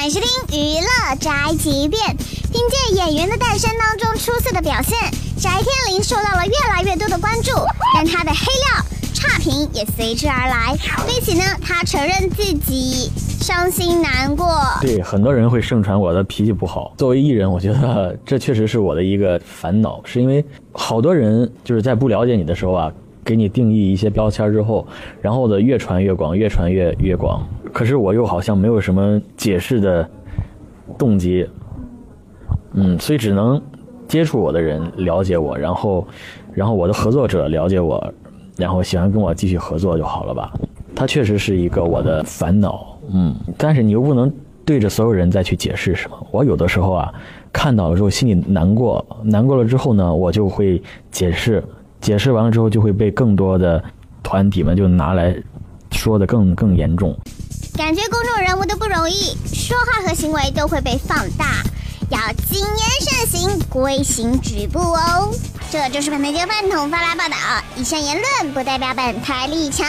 欢迎收听娱乐宅急便。凭借演员的诞生当中出色的表现，翟天临受到了越来越多的关注，但他的黑料差评也随之而来。对此呢，他承认自己伤心难过。对，很多人会盛传我的脾气不好。作为艺人，我觉得这确实是我的一个烦恼，是因为好多人就是在不了解你的时候啊，给你定义一些标签之后，然后的越传越广，越传越越广。可是我又好像没有什么解释的动机，嗯，所以只能接触我的人了解我，然后，然后我的合作者了解我，然后喜欢跟我继续合作就好了吧。它确实是一个我的烦恼，嗯，但是你又不能对着所有人再去解释什么。我有的时候啊，看到了之后心里难过，难过了之后呢，我就会解释，解释完了之后就会被更多的团体们就拿来说的更更严重。感觉公众人物都不容易，说话和行为都会被放大，要谨言慎行，规行矩步哦。这就是本台饭桶发来报道，以上言论不代表本台立场。